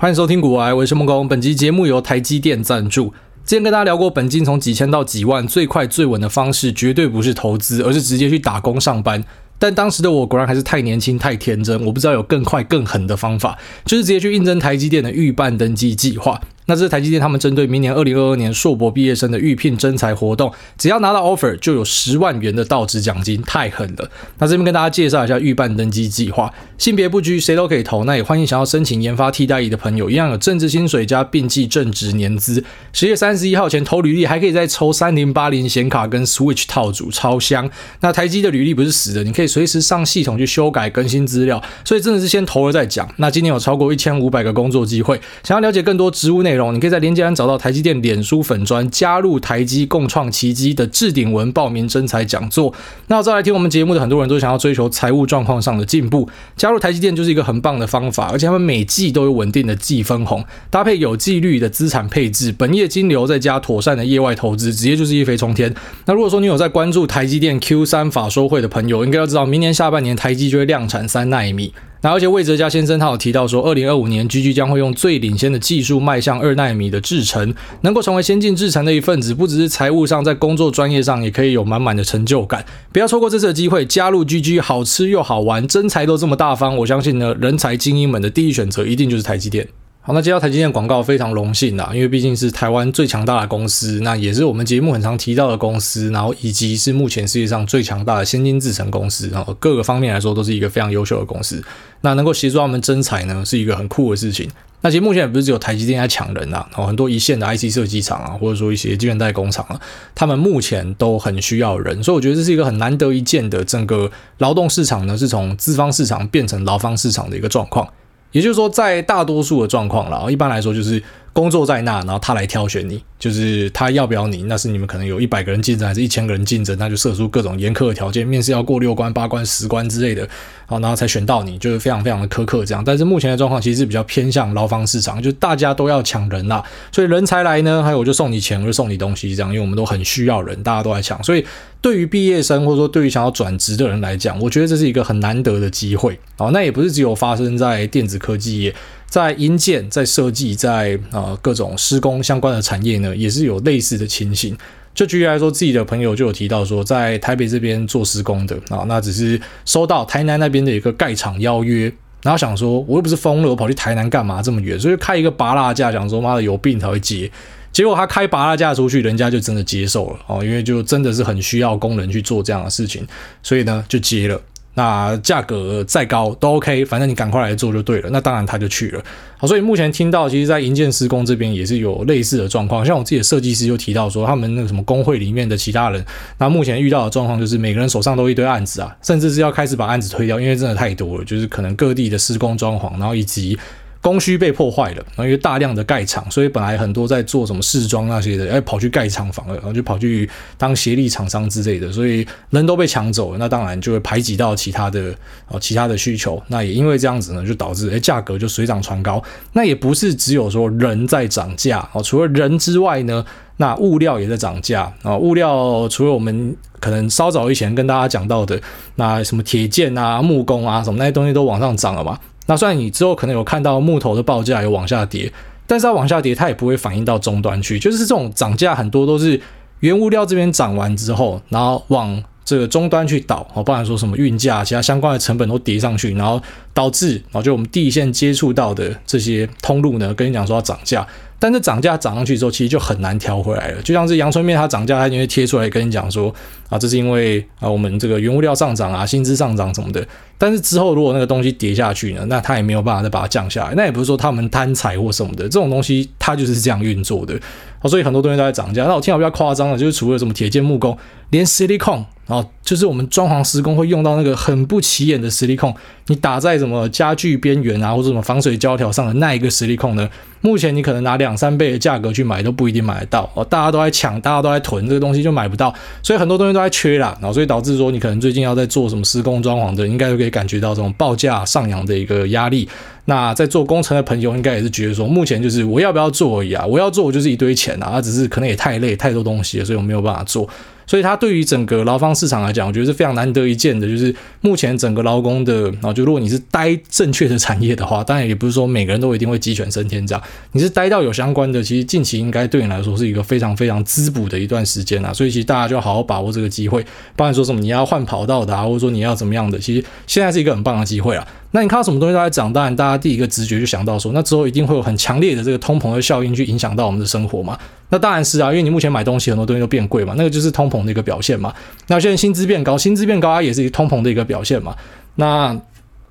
欢迎收听古玩，我是孟工。本集节目由台积电赞助。之前跟大家聊过，本金从几千到几万，最快最稳的方式绝对不是投资，而是直接去打工上班。但当时的我果然还是太年轻、太天真，我不知道有更快、更狠的方法，就是直接去应征台积电的预办登记计划。那这是台积电他们针对明年二零二二年硕博毕业生的预聘征才活动，只要拿到 offer 就有十万元的到职奖金，太狠了。那这边跟大家介绍一下预办登机计划，性别不拘，谁都可以投。那也欢迎想要申请研发替代役的朋友，一样有正职薪水加并计正职年资。十月三十一号前投履历，还可以再抽三零八零显卡跟 Switch 套组，超香。那台积的履历不是死的，你可以随时上系统去修改更新资料，所以真的是先投了再讲。那今年有超过一千五百个工作机会，想要了解更多职务内，你可以在链接栏找到台积电脸书粉砖，加入台积共创奇迹的置顶文报名征才讲座。那再来听我们节目的很多人都想要追求财务状况上的进步，加入台积电就是一个很棒的方法，而且他们每季都有稳定的季分红，搭配有纪律的资产配置，本业金流再加妥善的业外投资，直接就是一飞冲天。那如果说你有在关注台积电 Q 三法说会的朋友，应该要知道明年下半年台积就会量产三奈米。那而且魏哲家先生他有提到说，二零二五年 GG 将会用最领先的技术迈向二纳米的制程，能够成为先进制程的一份子，不只是财务上，在工作专业上也可以有满满的成就感。不要错过这次的机会，加入 GG，好吃又好玩，真才都这么大方，我相信呢，人才精英们的第一选择一定就是台积电。好，那接到台积电广告非常荣幸啦，因为毕竟是台湾最强大的公司，那也是我们节目很常提到的公司，然后以及是目前世界上最强大的先进制程公司，然后各个方面来说都是一个非常优秀的公司。那能够协助他们增才呢，是一个很酷的事情。那其实目前也不是只有台积电在抢人呐，哦，很多一线的 IC 设计厂啊，或者说一些晶圆代工厂啊，他们目前都很需要人，所以我觉得这是一个很难得一见的整个劳动市场呢，是从资方市场变成劳方市场的一个状况。也就是说，在大多数的状况了，一般来说就是工作在那，然后他来挑选你，就是他要不要你，那是你们可能有一百个人竞争，还是一千个人竞争，那就设出各种严苛的条件，面试要过六关、八关、十关之类的，好，然后才选到你，就是非常非常的苛刻这样。但是目前的状况其实是比较偏向劳方市场，就大家都要抢人啦，所以人才来呢，还有我就送你钱，我就送你东西这样，因为我们都很需要人，大家都来抢，所以。对于毕业生或者说对于想要转职的人来讲，我觉得这是一个很难得的机会。好，那也不是只有发生在电子科技业，在营建、在设计、在呃各种施工相关的产业呢，也是有类似的情形。就举例来说，自己的朋友就有提到说，在台北这边做施工的啊，那只是收到台南那边的一个盖厂邀约，然后想说，我又不是疯了，我跑去台南干嘛这么远？所以开一个芭乐价，想说妈的有病才会接。结果他开芭乐价出去，人家就真的接受了哦，因为就真的是很需要工人去做这样的事情，所以呢就接了。那价格再高都 OK，反正你赶快来做就对了。那当然他就去了。好，所以目前听到，其实，在银建施工这边也是有类似的状况。像我自己的设计师就提到说，他们那个什么工会里面的其他人，那目前遇到的状况就是每个人手上都一堆案子啊，甚至是要开始把案子推掉，因为真的太多了，就是可能各地的施工装潢，然后以及。供需被破坏了，然后因为大量的盖厂，所以本来很多在做什么试装那些的，哎，跑去盖厂房了，然后就跑去当协力厂商之类的，所以人都被抢走了，那当然就会排挤到其他的哦，其他的需求。那也因为这样子呢，就导致哎，价格就水涨船高。那也不是只有说人在涨价哦，除了人之外呢，那物料也在涨价啊。物料除了我们可能稍早以前跟大家讲到的那什么铁件啊、木工啊什么那些东西都往上涨了嘛。那虽然你之后可能有看到木头的报价有往下跌，但是它往下跌，它也不会反映到终端去。就是这种涨价很多都是原物料这边涨完之后，然后往这个终端去倒，哦，不然说什么运价、其他相关的成本都叠上去，然后导致，啊就我们第一线接触到的这些通路呢，跟你讲说要涨价。但是涨价涨上去之后，其实就很难调回来了。就像是阳春面，它涨价，它就会贴出来跟你讲说啊，这是因为啊我们这个原物料上涨啊，薪资上涨什么的。但是之后如果那个东西跌下去呢，那它也没有办法再把它降下来。那也不是说他们贪财或什么的，这种东西它就是这样运作的。所以很多东西都在涨价。那我听到比较夸张的，就是除了什么铁件、木工，连矽利康，然后就是我们装潢施工会用到那个很不起眼的矽利康，你打在什么什么家具边缘啊，或者什么防水胶条上的那一个实力控呢？目前你可能拿两三倍的价格去买都不一定买得到哦，大家都在抢，大家都在囤这个东西就买不到，所以很多东西都在缺啦，然后所以导致说你可能最近要在做什么施工装潢的，应该都可以感觉到这种报价上扬的一个压力。那在做工程的朋友应该也是觉得说，目前就是我要不要做而已啊？我要做，我就是一堆钱啊，只是可能也太累，太多东西了，所以我没有办法做。所以它对于整个劳方市场来讲，我觉得是非常难得一见的。就是目前整个劳工的啊，就如果你是待正确的产业的话，当然也不是说每个人都一定会鸡犬升天这样。你是待到有相关的，其实近期应该对你来说是一个非常非常滋补的一段时间啊。所以其实大家就好好把握这个机会。不然说什么你要换跑道的啊，或者说你要怎么样的，其实现在是一个很棒的机会啊。那你看到什么东西都在涨，当然大家第一个直觉就想到说，那之后一定会有很强烈的这个通膨的效应去影响到我们的生活嘛？那当然是啊，因为你目前买东西很多东西都变贵嘛，那个就是通膨的一个表现嘛。那现在薪资变高，薪资变高它也是一个通膨的一个表现嘛。那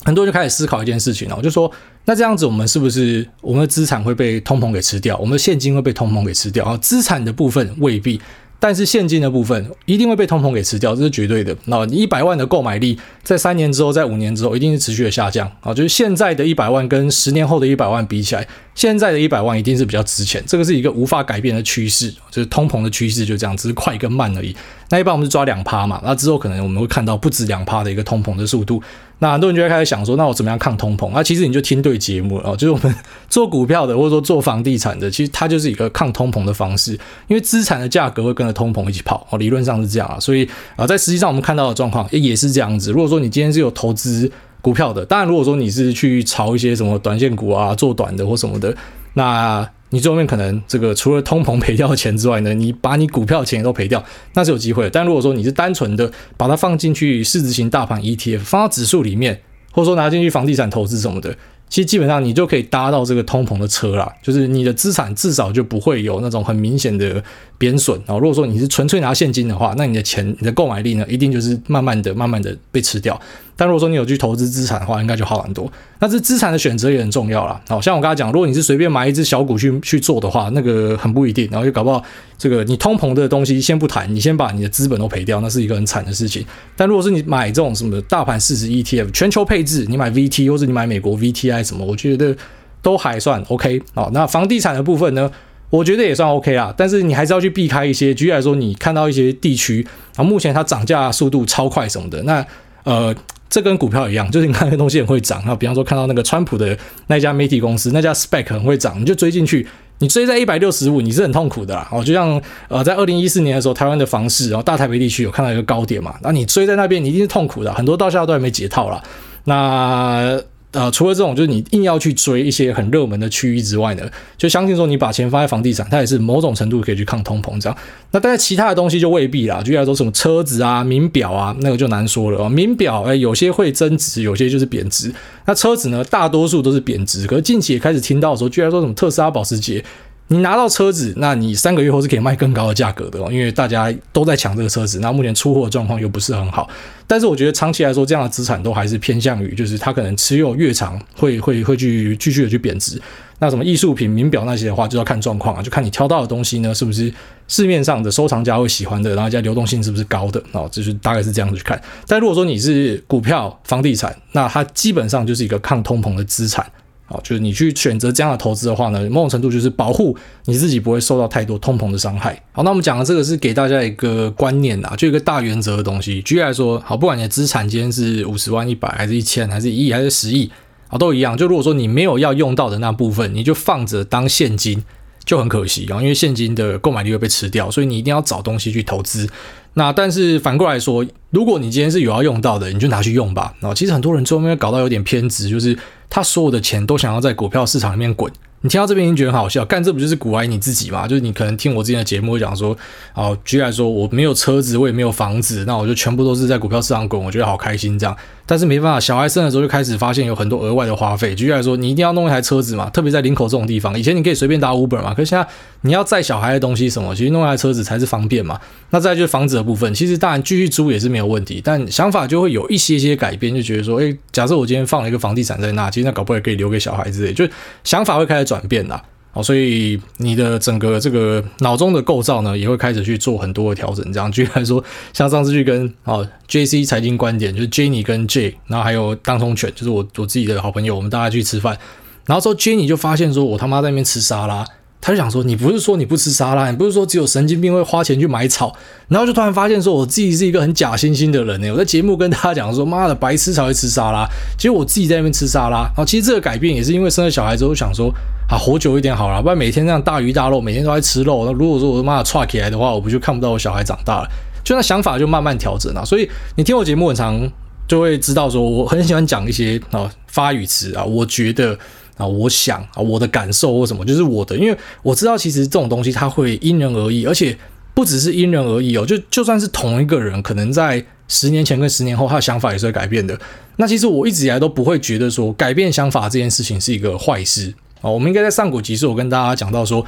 很多人就开始思考一件事情了，我就说那这样子我们是不是我们的资产会被通膨给吃掉，我们的现金会被通膨给吃掉啊？资产的部分未必。但是现金的部分一定会被通膨给吃掉，这是绝对的。那一百万的购买力，在三年之后，在五年之后，一定是持续的下降啊。就是现在的一百万跟十年后的一百万比起来，现在的一百万一定是比较值钱。这个是一个无法改变的趋势，就是通膨的趋势就这样，只是快跟慢而已。那一般我们是抓两趴嘛，那之后可能我们会看到不止两趴的一个通膨的速度。那很多人就会开始想说，那我怎么样抗通膨？那其实你就听对节目了，就是我们做股票的，或者说做房地产的，其实它就是一个抗通膨的方式，因为资产的价格会跟着通膨一起跑，哦，理论上是这样啊。所以啊，在实际上我们看到的状况也是这样子。如果说你今天是有投资股票的，当然如果说你是去炒一些什么短线股啊，做短的或什么的，那。你最后面可能这个除了通膨赔掉钱之外呢，你把你股票钱都赔掉，那是有机会的。但如果说你是单纯的把它放进去市值型大盘 ETF，放到指数里面，或者说拿进去房地产投资什么的，其实基本上你就可以搭到这个通膨的车啦，就是你的资产至少就不会有那种很明显的贬损。然后如果说你是纯粹拿现金的话，那你的钱、你的购买力呢，一定就是慢慢的、慢慢的被吃掉。但如果说你有去投资资产的话，应该就好很多。那这资产的选择也很重要啦。好像我刚才讲，如果你是随便买一只小股去去做的话，那个很不一定。然后就搞不好这个你通膨的东西先不谈，你先把你的资本都赔掉，那是一个很惨的事情。但如果是你买这种什么大盘市值 ETF、全球配置，你买 VT 或者你买美国 VTI 什么，我觉得都还算 OK。好，那房地产的部分呢，我觉得也算 OK 啊。但是你还是要去避开一些，举例来说，你看到一些地区啊，目前它涨价速度超快什么的，那呃。这跟股票一样，就是你看那个东西很会涨，那比方说看到那个川普的那家媒体公司，那家 Spec 很会涨，你就追进去，你追在一百六十五，你是很痛苦的啦。哦，就像呃，在二零一四年的时候，台湾的房市，然后大台北地区有看到一个高点嘛，那你追在那边，你一定是痛苦的，很多到现在都还没解套啦。那。呃，除了这种，就是你硬要去追一些很热门的区域之外呢，就相信说你把钱放在房地产，它也是某种程度可以去抗通膨这样。那但是其他的东西就未必啦，就例如说什么车子啊、名表啊，那个就难说了。名表哎，有些会增值，有些就是贬值。那车子呢，大多数都是贬值。可是近期也开始听到说，居然说什么特斯拉、保时捷。你拿到车子，那你三个月后是可以卖更高的价格的哦，因为大家都在抢这个车子。那目前出货状况又不是很好，但是我觉得长期来说，这样的资产都还是偏向于，就是它可能持有越长，会会会去继续的去贬值。那什么艺术品、名表那些的话，就要看状况啊，就看你挑到的东西呢，是不是市面上的收藏家会喜欢的，然后加流动性是不是高的哦，就是大概是这样子去看。但如果说你是股票、房地产，那它基本上就是一个抗通膨的资产。好，就是你去选择这样的投资的话呢，某种程度就是保护你自己不会受到太多通膨的伤害。好，那我们讲的这个是给大家一个观念啊，就一个大原则的东西。举例来说，好，不管你的资产今天是五十万、一百，还是一千，还是一亿，还是十亿，啊，都一样。就如果说你没有要用到的那部分，你就放着当现金，就很可惜啊，因为现金的购买力会被吃掉，所以你一定要找东西去投资。那但是反过来说，如果你今天是有要用到的，你就拿去用吧。然后其实很多人最后面搞到有点偏执，就是他所有的钱都想要在股票市场里面滚。你听到这边已经觉得很好笑，干这不就是股癌你自己吗？就是你可能听我之前的节目会讲说，哦，举例来说，我没有车子，我也没有房子，那我就全部都是在股票市场滚，我觉得好开心这样。但是没办法，小孩生的时候就开始发现有很多额外的花费。举例来说，你一定要弄一台车子嘛，特别在林口这种地方，以前你可以随便打 Uber 嘛，可是现在你要载小孩的东西什么，其实弄一台车子才是方便嘛。那再就是房子的部分，其实当然继续租也是没有问题，但想法就会有一些些改变，就觉得说，诶，假设我今天放了一个房地产在那，其实那搞不好也可以留给小孩之类，就想法会开始转变啦。所以你的整个这个脑中的构造呢，也会开始去做很多的调整。这样，举例来说，像上次去跟哦 JC 财经观点，就是 Jenny 跟 J，然后还有当冲犬，就是我我自己的好朋友，我们大家去吃饭，然后说 Jenny 就发现说，我他妈在那边吃沙拉。他就想说，你不是说你不吃沙拉，你不是说只有神经病会花钱去买草，然后就突然发现说，我自己是一个很假惺惺的人呢。我在节目跟大家讲说，妈的，白痴才会吃沙拉，其实我自己在那边吃沙拉。然后其实这个改变也是因为生了小孩之后想说，啊，活久一点好了，不然每天这样大鱼大肉，每天都在吃肉，那如果说我他妈的踹起来的话，我不就看不到我小孩长大了？就那想法就慢慢调整了。所以你听我节目很常就会知道说，我很喜欢讲一些啊发语词啊，我觉得。啊，我想啊，我的感受或什么，就是我的，因为我知道其实这种东西它会因人而异，而且不只是因人而异哦，就就算是同一个人，可能在十年前跟十年后，他的想法也是会改变的。那其实我一直以来都不会觉得说改变想法这件事情是一个坏事啊。我们应该在上古集数，我跟大家讲到说，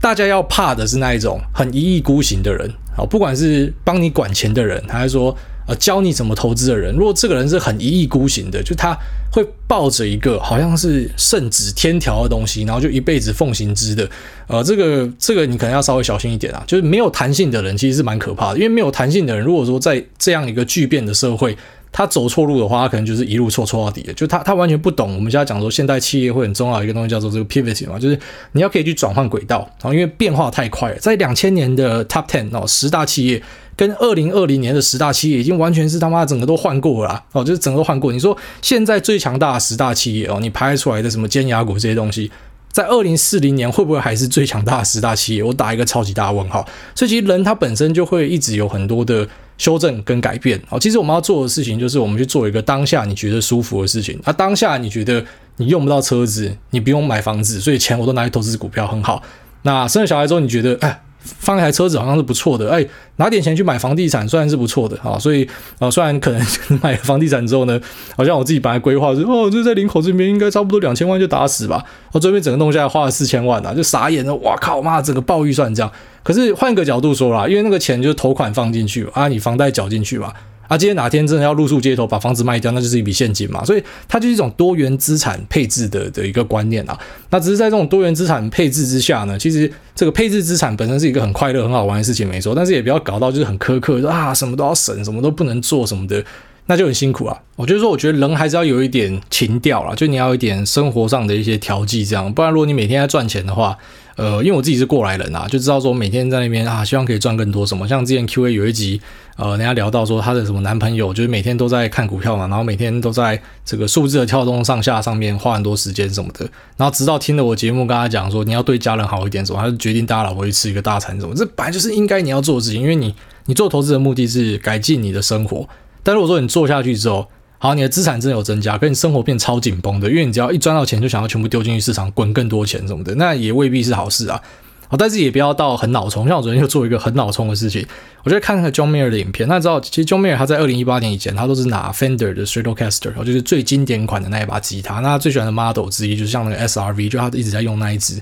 大家要怕的是那一种很一意孤行的人啊，不管是帮你管钱的人，还是说。呃，教你怎么投资的人，如果这个人是很一意孤行的，就他会抱着一个好像是圣旨天条的东西，然后就一辈子奉行之的，呃，这个这个你可能要稍微小心一点啊。就是没有弹性的人其实是蛮可怕的，因为没有弹性的人，如果说在这样一个巨变的社会，他走错路的话，他可能就是一路错错到底的。就他他完全不懂，我们现在讲说现代企业会很重要一个东西叫做这个 pivot 嘛，就是你要可以去转换轨道，然后因为变化太快了，在两千年的 top ten 哦，十大企业。跟二零二零年的十大企业已经完全是他妈整个都换过了哦，就是整个换过。你说现在最强大的十大企业哦，你排出来的什么尖牙股这些东西，在二零四零年会不会还是最强大的十大企业？我打一个超级大问号。所以其实人他本身就会一直有很多的修正跟改变哦。其实我们要做的事情就是我们去做一个当下你觉得舒服的事情。啊，当下你觉得你用不到车子，你不用买房子，所以钱我都拿去投资股票很好。那生了小孩之后，你觉得哎？放一台车子好像是不错的，哎，拿点钱去买房地产，虽然是不错的啊，所以啊，虽然可能 买房地产之后呢，好像我自己本来规划是哦，就在林口这边应该差不多两千万就打死吧，我这边整个弄下来花了四千万啊，就傻眼了，哇靠妈，整个爆预算这样。可是换个角度说啦，因为那个钱就是头款放进去啊，你房贷缴进去吧。啊，今天哪天真的要露宿街头，把房子卖掉，那就是一笔现金嘛。所以它就是一种多元资产配置的的一个观念啊。那只是在这种多元资产配置之下呢，其实这个配置资产本身是一个很快乐、很好玩的事情，没错。但是也不要搞到就是很苛刻，啊什么都要省，什么都不能做什么的，那就很辛苦啊。我就是说，我觉得人还是要有一点情调啦，就你要有一点生活上的一些调剂，这样。不然如果你每天在赚钱的话，呃，因为我自己是过来人啊，就知道说每天在那边啊，希望可以赚更多什么。像之前 Q A 有一集，呃，人家聊到说她的什么男朋友，就是每天都在看股票嘛，然后每天都在这个数字的跳动上下上面花很多时间什么的。然后直到听了我节目，跟他讲说你要对家人好一点什么，他就决定带老婆去吃一个大餐什么。这本来就是应该你要做的事情，因为你你做投资的目的是改进你的生活。但如果说你做下去之后，好，你的资产真的有增加，跟你生活变超紧绷的，因为你只要一赚到钱就想要全部丢进去市场滚更多钱什么的，那也未必是好事啊。好，但是也不要到很脑冲，像我昨天就做一个很脑冲的事情，我就看那个 John Mayer 的影片。那知道其实 John Mayer 他在二零一八年以前，他都是拿 Fender 的 Stratocaster，就是最经典款的那一把吉他。那他最喜欢的 model 之一就是像那个 SRV，就他一直在用那一支。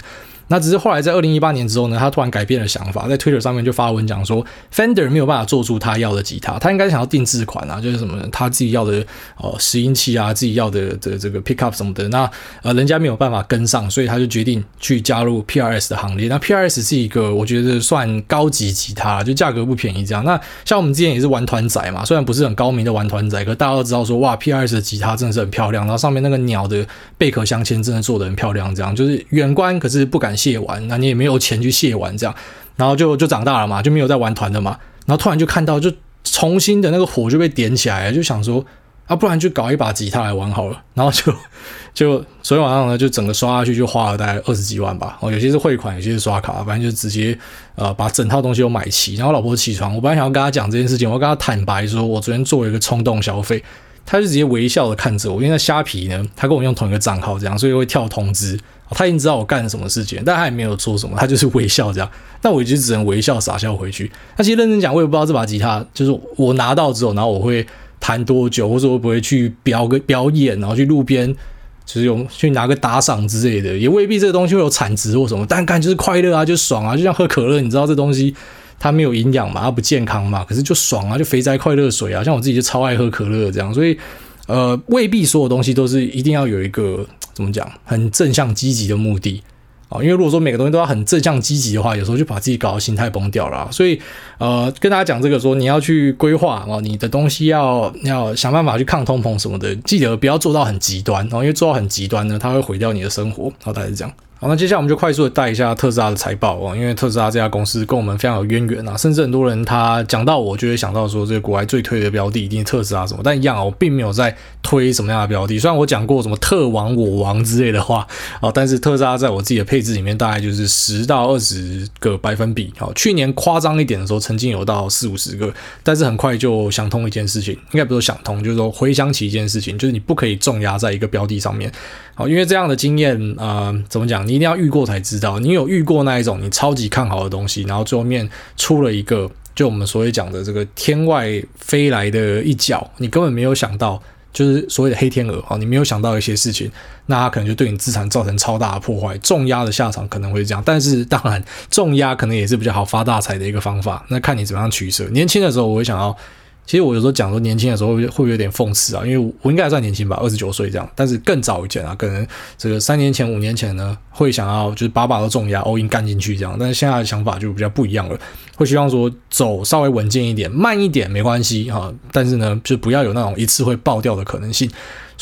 那只是后来在二零一八年之后呢，他突然改变了想法，在 Twitter 上面就发文讲说，Fender 没有办法做出他要的吉他，他应该想要定制款啊，就是什么他自己要的呃拾音器啊，自己要的这这个 pickup 什么的，那呃人家没有办法跟上，所以他就决定去加入 PRS 的行列。那 PRS 是一个我觉得算高级吉他，就价格不便宜这样。那像我们之前也是玩团仔嘛，虽然不是很高明的玩团仔，可大家都知道说哇，PRS 的吉他真的是很漂亮，然后上面那个鸟的贝壳镶嵌真的做得很漂亮，这样就是远观可是不敢卸完，那你也没。有钱去卸完这样，然后就就长大了嘛，就没有再玩团的嘛。然后突然就看到，就重新的那个火就被点起来了，就想说啊，不然就搞一把吉他来玩好了。然后就 就昨天晚上呢，就整个刷下去就花了大概二十几万吧。哦，有些是汇款，有些是刷卡，反正就直接呃把整套东西都买齐。然后老婆起床，我本来想要跟她讲这件事情，我跟她坦白说，我昨天做了一个冲动消费。她就直接微笑的看着我，因为那虾皮呢，她跟我用同一个账号这样，所以会跳通知。他已经知道我干了什么事情，但他也没有做什么，他就是微笑这样。那我就只能微笑傻笑回去。那其实认真讲，我也不知道这把吉他就是我拿到之后，然后我会弹多久，或者会不会去表个表演，然后去路边就是用去拿个打赏之类的，也未必这个东西会有产值或什么。但干就是快乐啊，就爽啊，就像喝可乐，你知道这东西它没有营养嘛，它不健康嘛，可是就爽啊，就肥宅快乐水啊。像我自己就超爱喝可乐这样，所以呃，未必所有东西都是一定要有一个。怎么讲？很正向积极的目的哦，因为如果说每个东西都要很正向积极的话，有时候就把自己搞得心态崩掉了。所以，呃，跟大家讲这个说，你要去规划哦，你的东西要要想办法去抗通膨什么的，记得不要做到很极端哦，因为做到很极端呢，它会毁掉你的生活。好，大概是这样。好，那接下来我们就快速的带一下特斯拉的财报哦，因为特斯拉这家公司跟我们非常有渊源啊，甚至很多人他讲到我就会想到说，这个国外最推的标的一定是特斯拉什么，但一样啊，我并没有在推什么样的标的，虽然我讲过什么特王我王之类的话啊，但是特斯拉在我自己的配置里面大概就是十到二十个百分比，好，去年夸张一点的时候曾经有到四五十个，但是很快就想通一件事情，应该不是想通，就是说回想起一件事情，就是你不可以重压在一个标的上面。好，因为这样的经验，呃，怎么讲？你一定要遇过才知道。你有遇过那一种你超级看好的东西，然后最后面出了一个，就我们所谓讲的这个天外飞来的一脚，你根本没有想到，就是所谓的黑天鹅。啊，你没有想到一些事情，那它可能就对你资产造成超大的破坏。重压的下场可能会这样，但是当然，重压可能也是比较好发大财的一个方法。那看你怎么样取舍。年轻的时候，我会想要。其实我有时候讲说年轻的时候会会不会有点讽刺啊？因为我应该还算年轻吧，二十九岁这样。但是更早以前啊，可能这个三年前、五年前呢，会想要就是把把都重压，all in 干进去这样。但是现在的想法就比较不一样了，会希望说走稍微稳健一点，慢一点没关系哈。但是呢，就不要有那种一次会爆掉的可能性。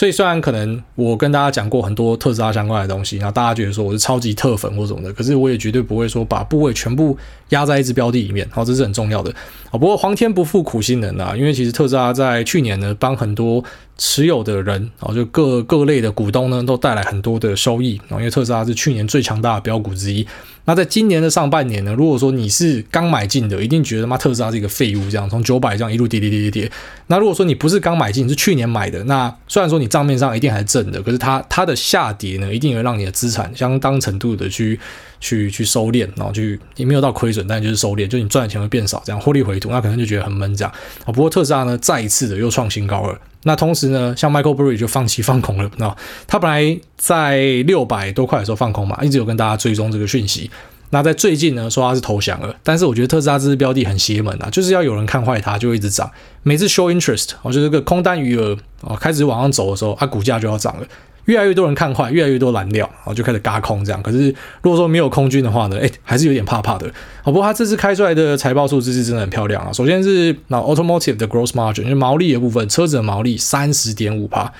所以虽然可能我跟大家讲过很多特斯拉相关的东西，然后大家觉得说我是超级特粉或什么的，可是我也绝对不会说把部位全部压在一只标的里面，好，这是很重要的啊。不过皇天不负苦心人啊，因为其实特斯拉在去年呢，帮很多持有的人，啊，就各各类的股东呢，都带来很多的收益啊，因为特斯拉是去年最强大的标股之一。那在今年的上半年呢，如果说你是刚买进的，一定觉得妈特斯拉是一个废物，这样从九百这样一路跌跌跌跌跌。那如果说你不是刚买进，是去年买的，那虽然说你账面上一定还是正的，可是它它的下跌呢，一定会让你的资产相当程度的去去去收敛，然后去也没有到亏损，但就是收敛，就你赚的钱会变少，这样获利回吐，那可能就觉得很闷这样。啊，不过特斯拉呢，再一次的又创新高了。那同时呢，像 Michael Burry 就放弃放空了，那他本来在六百多块的时候放空嘛，一直有跟大家追踪这个讯息。那在最近呢，说他是投降了，但是我觉得特斯拉这支标的很邪门啊，就是要有人看坏它，就一直涨。每次 show interest，我觉得这个空单余额啊开始往上走的时候，它股价就要涨了。越来越多人看坏，越来越多蓝料，然后就开始嘎空这样。可是如果说没有空军的话呢，哎，还是有点怕怕的。好，不过它这次开出来的财报数字是真的很漂亮啊。首先是那 automotive 的 gross margin，就毛利的部分，车子的毛利三十点五趴。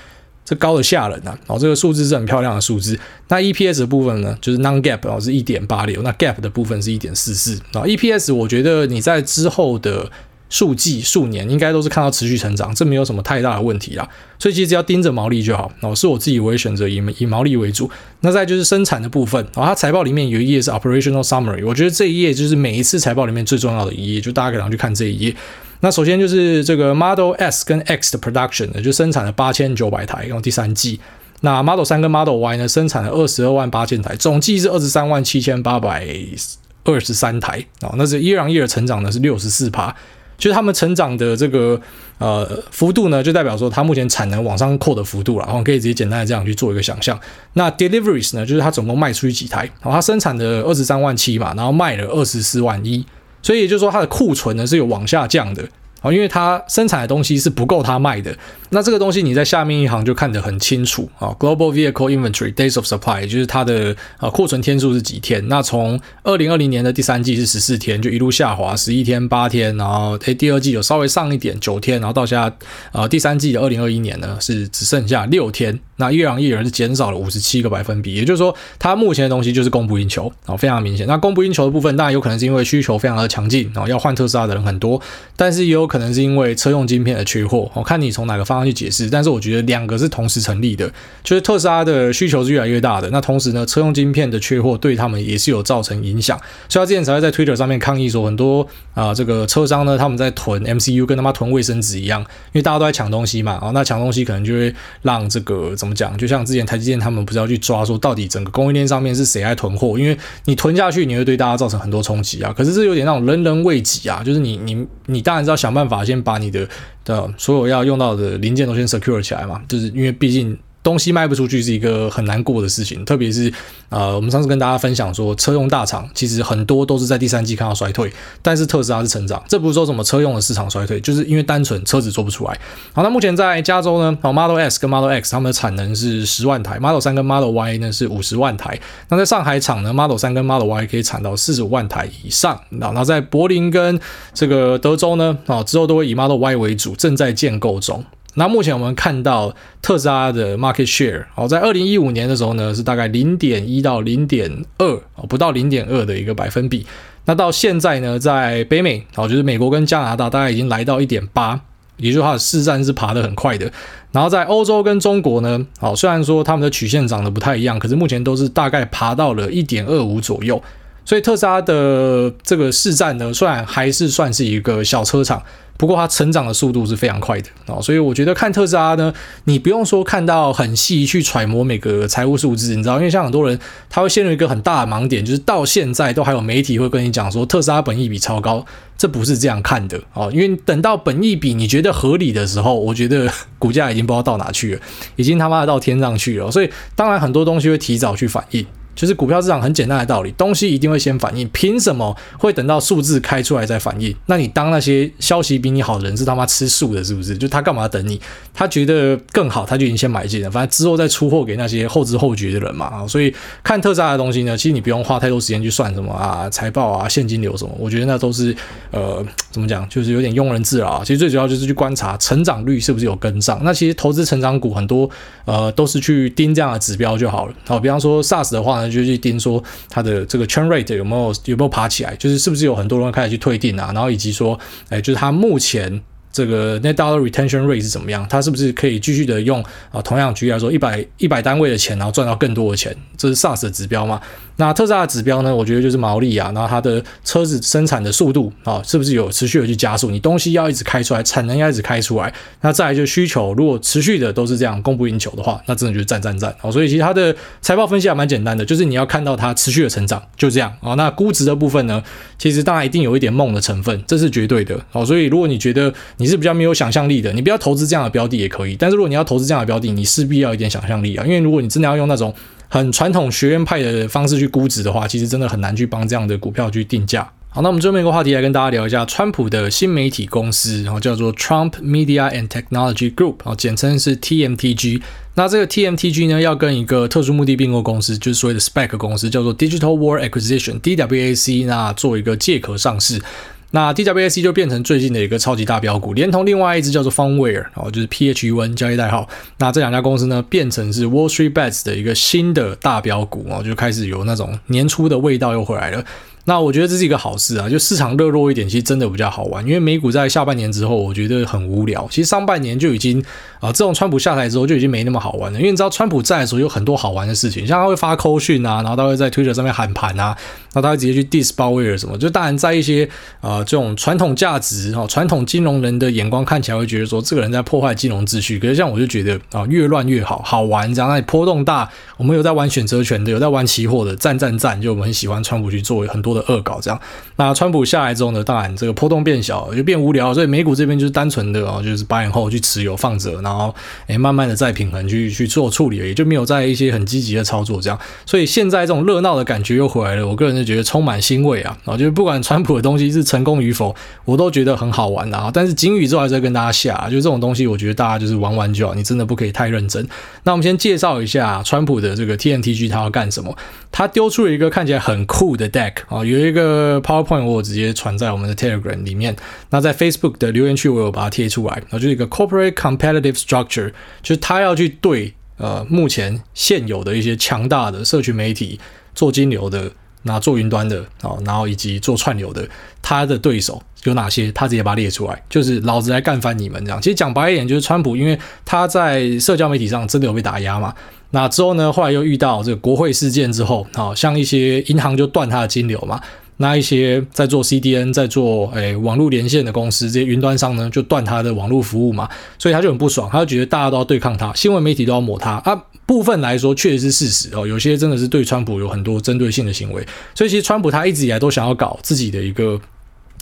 这高的吓人呐、啊！然后这个数字是很漂亮的数字。那 EPS 的部分呢，就是 non-GAAP 哦，是一点八六。那 gap 的部分是一点四四。然后 EPS 我觉得你在之后的数季数年应该都是看到持续成长，这没有什么太大的问题啦。所以其实只要盯着毛利就好。然后是我自己我也选择以以毛利为主。那再就是生产的部分，然后它财报里面有一页是 Operational Summary，我觉得这一页就是每一次财报里面最重要的一页，就大家可能去看这一页。那首先就是这个 Model S 跟 X 的 production，就生产了八千九百台，然后第三季。那 Model 3跟 Model Y 呢，生产了二十二万八千台，总计是二十三万七千八百二十三台啊。那这 year on year 的成长呢是六十四趴，就是他们成长的这个呃幅度呢，就代表说它目前产能往上扣的幅度了。然后可以直接简单的这样去做一个想象。那 deliveries 呢，就是它总共卖出去几台，然后它生产的二十三万七嘛，然后卖了二十四万一。所以也就是说，它的库存呢是有往下降的。啊，因为它生产的东西是不够它卖的，那这个东西你在下面一行就看得很清楚啊。Global Vehicle Inventory Days of Supply，也就是它的啊库存天数是几天？那从二零二零年的第三季是十四天，就一路下滑十一天、八天，然后诶第二季有稍微上一点九天，然后到现在啊第三季的二零二一年呢是只剩下六天，那月朗月儿是减少了五十七个百分比，也就是说它目前的东西就是供不应求啊，非常明显。那供不应求的部分当然有可能是因为需求非常的强劲，啊要换特斯拉的人很多，但是也有。可能是因为车用晶片的缺货，我看你从哪个方向去解释，但是我觉得两个是同时成立的，就是特斯拉的需求是越来越大的，那同时呢，车用晶片的缺货对他们也是有造成影响，所以他之前才会在 Twitter 上面抗议说，很多啊、这个车商呢，他们在囤 MCU 跟他妈囤卫生纸一样，因为大家都在抢东西嘛，啊那抢东西可能就会让这个怎么讲，就像之前台积电他们不是要去抓说到底整个供应链上面是谁在囤货，因为你囤下去你会对大家造成很多冲击啊，可是这有点那种人人为己啊，就是你你你当然是要想办法先把你的的所有要用到的零件都先 secure 起来嘛，就是因为毕竟。东西卖不出去是一个很难过的事情，特别是呃，我们上次跟大家分享说，车用大厂其实很多都是在第三季看到衰退，但是特斯拉是成长，这不是说什么车用的市场衰退，就是因为单纯车子做不出来。好，那目前在加州呢，Model S 跟 Model X 他们的产能是十万台，Model 三跟 Model Y 呢是五十万台。那在上海厂呢，Model 三跟 Model Y 可以产到四十五万台以上。那那在柏林跟这个德州呢，啊之后都会以 Model Y 为主，正在建构中。那目前我们看到特斯拉的 market share，哦，在二零一五年的时候呢，是大概零点一到零点二，哦，不到零点二的一个百分比。那到现在呢，在北美，哦，就是美国跟加拿大，大概已经来到一点八，也就是它的市占是爬得很快的。然后在欧洲跟中国呢，哦，虽然说他们的曲线长得不太一样，可是目前都是大概爬到了一点二五左右。所以特斯拉的这个市占呢，虽然还是算是一个小车厂。不过它成长的速度是非常快的啊，所以我觉得看特斯拉呢，你不用说看到很细去揣摩每个财务数字，你知道，因为像很多人他会陷入一个很大的盲点，就是到现在都还有媒体会跟你讲说特斯拉本益比超高，这不是这样看的啊，因为等到本益比你觉得合理的时候，我觉得股价已经不知道到哪去了，已经他妈的到天上去了，所以当然很多东西会提早去反应。就是股票市场很简单的道理，东西一定会先反应，凭什么会等到数字开出来再反应？那你当那些消息比你好的人是他妈吃素的，是不是？就他干嘛等你？他觉得更好，他就已经先买进了，反正之后再出货给那些后知后觉的人嘛。啊，所以看特斯拉的东西呢，其实你不用花太多时间去算什么啊财报啊现金流什么，我觉得那都是呃怎么讲，就是有点庸人自扰啊。其实最主要就是去观察成长率是不是有跟上。那其实投资成长股很多呃都是去盯这样的指标就好了。好，比方说 SaaS 的话。就去盯说它的这个 churn rate 有没有有没有爬起来，就是是不是有很多人开始去退订啊，然后以及说，哎，就是它目前这个 net dollar retention rate 是怎么样，它是不是可以继续的用啊，同样举例来说，一百一百单位的钱，然后赚到更多的钱，这是 SaaS 的指标吗？那特斯拉的指标呢？我觉得就是毛利啊，然后它的车子生产的速度啊，是不是有持续的去加速？你东西要一直开出来，产能要一直开出来，那再来就需求，如果持续的都是这样供不应求的话，那真的就是赞赞赞哦。所以其实它的财报分析还蛮简单的，就是你要看到它持续的成长，就这样啊。那估值的部分呢，其实当然一定有一点梦的成分，这是绝对的哦。所以如果你觉得你是比较没有想象力的，你不要投资这样的标的也可以。但是如果你要投资这样的标的，你势必要一点想象力啊，因为如果你真的要用那种。很传统学院派的方式去估值的话，其实真的很难去帮这样的股票去定价。好，那我们最后一个话题来跟大家聊一下川普的新媒体公司，然后叫做 Trump Media and Technology Group，啊，简称是 TMTG。那这个 TMTG 呢，要跟一个特殊目的并购公司，就是所谓的 SPAC 公司，叫做 Digital World Acquisition（DWAC），那做一个借壳上市。那 TWSC 就变成最近的一个超级大标股，连同另外一只叫做 Phunware，哦，就是 PHUN 交易代号。那这两家公司呢，变成是 Wall Street Bets 的一个新的大标股哦，就开始有那种年初的味道又回来了。那我觉得这是一个好事啊，就市场热络一点，其实真的比较好玩。因为美股在下半年之后，我觉得很无聊。其实上半年就已经啊、自从川普下台之后，就已经没那么好玩了。因为你知道川普在的时候有很多好玩的事情，像他会发扣讯啊，然后他会在推特上面喊盘啊，那他会直接去 diss 鲍威尔什么。就当然在一些啊、这种传统价值哈、传统金融人的眼光看起来会觉得说这个人在破坏金融秩序。可是像我就觉得啊、越乱越好，好玩。这样那里波动大，我们有在玩选择权的，有在玩期货的，赞赞赞！就我们很喜欢川普去做很多的恶搞这样。那川普下来之后呢，当然这个波动变小，就变无聊，所以美股这边就是单纯的哦，就是 buy and hold 去持有放着，然后诶慢慢的再平衡去去做处理，也就没有在一些很积极的操作这样。所以现在这种热闹的感觉又回来了，我个人就觉得充满欣慰啊！啊，就是不管川普的东西是成功与否，我都觉得很好玩啊。但是金宇宙还是在跟大家下，就这种东西，我觉得大家就是玩玩就好，你真的不可以太认真。那我们先介绍一下川普的这个 TNTG，他要干什么？他丢出了一个看起来很酷的 deck 啊，有一个 PowerPoint 我直接传在我们的 Telegram 里面。那在 Facebook 的留言区我有把它贴出来，然后就是一个 Corporate Competitive Structure，就是他要去对呃目前现有的一些强大的社群媒体做金流的，那做云端的啊，然后以及做串流的，他的对手有哪些？他直接把它列出来，就是老子来干翻你们这样。其实讲白一点，就是川普，因为他在社交媒体上真的有被打压嘛。那之后呢，后来又遇到这个国会事件之后，好像一些银行就断他的金流嘛。那一些在做 CDN、在做诶、欸、网络连线的公司，这些云端商呢，就断他的网络服务嘛。所以他就很不爽，他就觉得大家都要对抗他，新闻媒体都要抹他啊。部分来说确实是事实哦，有些真的是对川普有很多针对性的行为。所以其实川普他一直以来都想要搞自己的一个。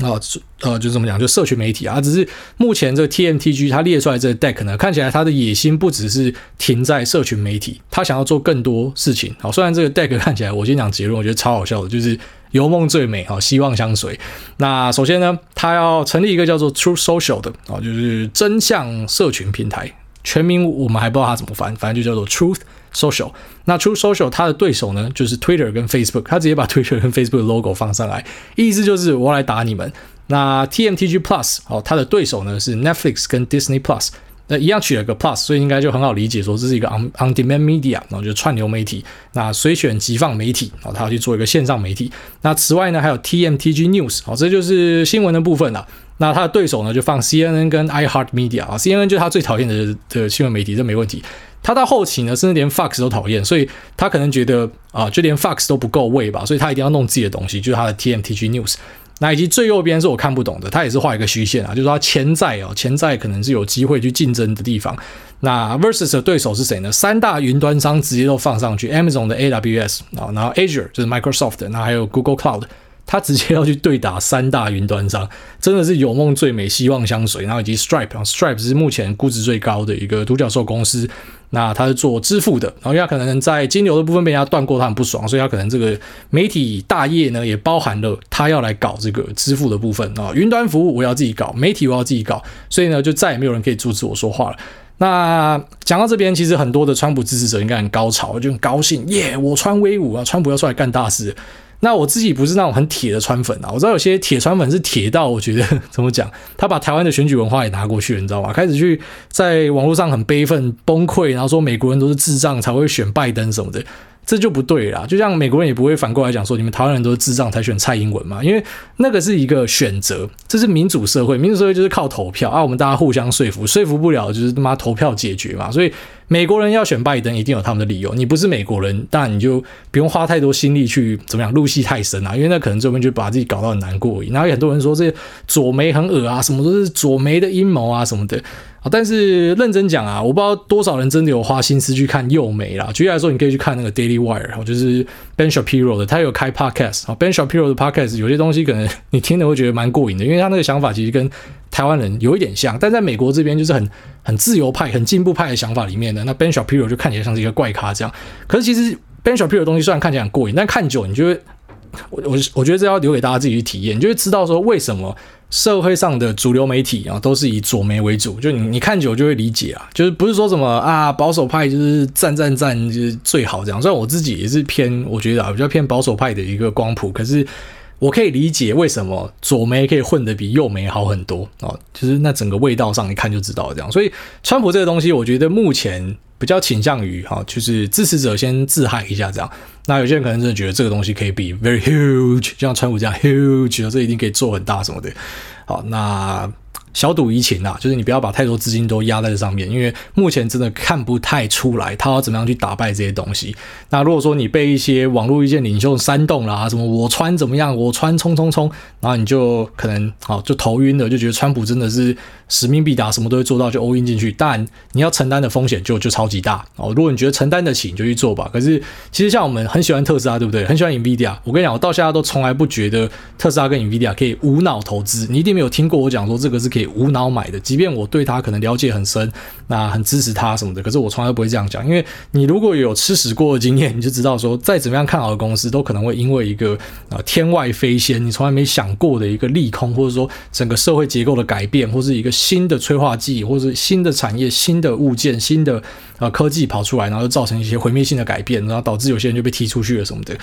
啊，呃，就这么讲，就社群媒体啊，只是目前这个 TMTG 它列出来这个 deck 呢，看起来它的野心不只是停在社群媒体，它想要做更多事情。好，虽然这个 deck 看起来，我先讲结论，我觉得超好笑的，就是有梦最美，好，希望相随。那首先呢，它要成立一个叫做 Truth Social 的，啊，就是真相社群平台。全名我们还不知道它怎么翻，反正就叫做 Truth Social。那出 Social 它的对手呢，就是 Twitter 跟 Facebook，它直接把 Twitter 跟 Facebook 的 logo 放上来，意思就是我来打你们。那 TMTG Plus 哦，它的对手呢是 Netflix 跟 Disney Plus。那一样取了个 plus，所以应该就很好理解，说这是一个 on on demand media，然后就串流媒体，那随选即放媒体，然后他要去做一个线上媒体。那此外呢，还有 TMTG News，好，这就是新闻的部分了。那他的对手呢，就放 CNN 跟 iHeart Media 啊，CNN 就是他最讨厌的的新闻媒体，这没问题。他到后期呢，甚至连 Fox 都讨厌，所以他可能觉得啊，就连 Fox 都不够位吧，所以他一定要弄自己的东西，就是他的 TMTG News。那以及最右边是我看不懂的，他也是画一个虚线啊，就是说他潜在哦，潜在可能是有机会去竞争的地方。那 Versus 的对手是谁呢？三大云端商直接都放上去，Amazon 的 AWS 啊，然后 Azure 就是 Microsoft，那还有 Google Cloud，他直接要去对打三大云端商，真的是有梦最美，希望相随。然后以及 Stripe 啊，Stripe 是目前估值最高的一个独角兽公司。那他是做支付的，然后因为他可能在金流的部分被人家断过，他很不爽，所以他可能这个媒体大业呢也包含了他要来搞这个支付的部分啊，云端服务我要自己搞，媒体我要自己搞，所以呢就再也没有人可以阻止我说话了。那讲到这边，其实很多的川普支持者应该很高潮，就很高兴，耶，我川威武啊，川普要出来干大事。那我自己不是那种很铁的川粉啊，我知道有些铁川粉是铁到我觉得怎么讲，他把台湾的选举文化也拿过去了，你知道吗？开始去在网络上很悲愤崩溃，然后说美国人都是智障才会选拜登什么的。这就不对啦，就像美国人也不会反过来讲说，你们台湾人都是智障才选蔡英文嘛，因为那个是一个选择，这是民主社会，民主社会就是靠投票啊，我们大家互相说服，说服不了就是他妈投票解决嘛，所以美国人要选拜登一定有他们的理由，你不是美国人，但你就不用花太多心力去怎么样入戏太深啊，因为那可能这边就把自己搞到很难过，然后有很多人说这左媒很恶啊，什么都是左媒的阴谋啊什么的。啊，但是认真讲啊，我不知道多少人真的有花心思去看右媒啦。举例来说，你可以去看那个 Daily Wire，就是 Ben Shapiro 的，他有开 Podcast。Ben Shapiro 的 Podcast 有些东西可能你听了会觉得蛮过瘾的，因为他那个想法其实跟台湾人有一点像，但在美国这边就是很很自由派、很进步派的想法里面的。那 Ben Shapiro 就看起来像是一个怪咖这样。可是其实 Ben Shapiro 的东西虽然看起来很过瘾，但看久你就会，我我我觉得这要留给大家自己去体验，你就会知道说为什么。社会上的主流媒体啊，都是以左媒为主，就你你看久就会理解啊，就是不是说什么啊保守派就是赞赞赞就是最好这样。虽然我自己也是偏，我觉得啊比较偏保守派的一个光谱，可是我可以理解为什么左媒可以混得比右媒好很多啊，就是那整个味道上一看就知道这样。所以川普这个东西，我觉得目前。比较倾向于哈，就是支持者先自嗨一下这样。那有些人可能真的觉得这个东西可以比 very huge，就像川普这样 huge，这一定可以做很大什么的。好，那。小赌怡情啊，就是你不要把太多资金都压在这上面，因为目前真的看不太出来他要怎么样去打败这些东西。那如果说你被一些网络意见领袖煽动了啊，什么我穿怎么样，我穿冲冲冲，然后你就可能好就头晕了，就觉得川普真的是使命必达，什么都会做到，就 all in 进去。但你要承担的风险就就超级大哦。如果你觉得承担得起，你就去做吧。可是其实像我们很喜欢特斯拉，对不对？很喜欢 NVIDIA。我跟你讲，我到现在都从来不觉得特斯拉跟 NVIDIA 可以无脑投资。你一定没有听过我讲说这个是可以无脑买的。即便我对他可能了解很深，那很支持他什么的，可是我从来不会这样讲，因为你如果有吃屎过的经验，你就知道说，再怎么样看好的公司，都可能会因为一个啊天外飞仙，你从来没想过的一个利空，或者说整个社会结构的改变，或是一个新的催化剂，或是新的产业、新的物件、新的呃科技跑出来，然后造成一些毁灭性的改变，然后导致有些人就被踢出去了什么的，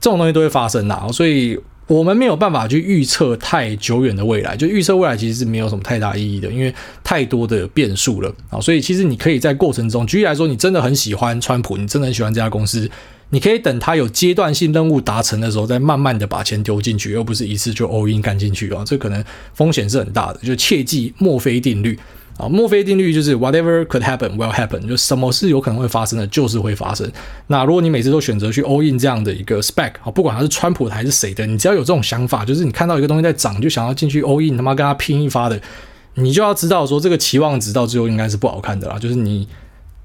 这种东西都会发生的，所以。我们没有办法去预测太久远的未来，就预测未来其实是没有什么太大意义的，因为太多的变数了啊。所以其实你可以在过程中，举例来说，你真的很喜欢川普，你真的很喜欢这家公司，你可以等他有阶段性任务达成的时候，再慢慢的把钱丢进去，而不是一次就 all in 干进去啊。这可能风险是很大的，就切记墨菲定律。啊，墨菲定律就是 whatever could happen will happen，就什么事有可能会发生的，就是会发生。那如果你每次都选择去 all in 这样的一个 spec，啊，不管他是川普的还是谁的，你只要有这种想法，就是你看到一个东西在涨，就想要进去 all in，他妈跟他拼一发的，你就要知道说这个期望值到最后应该是不好看的啦。就是你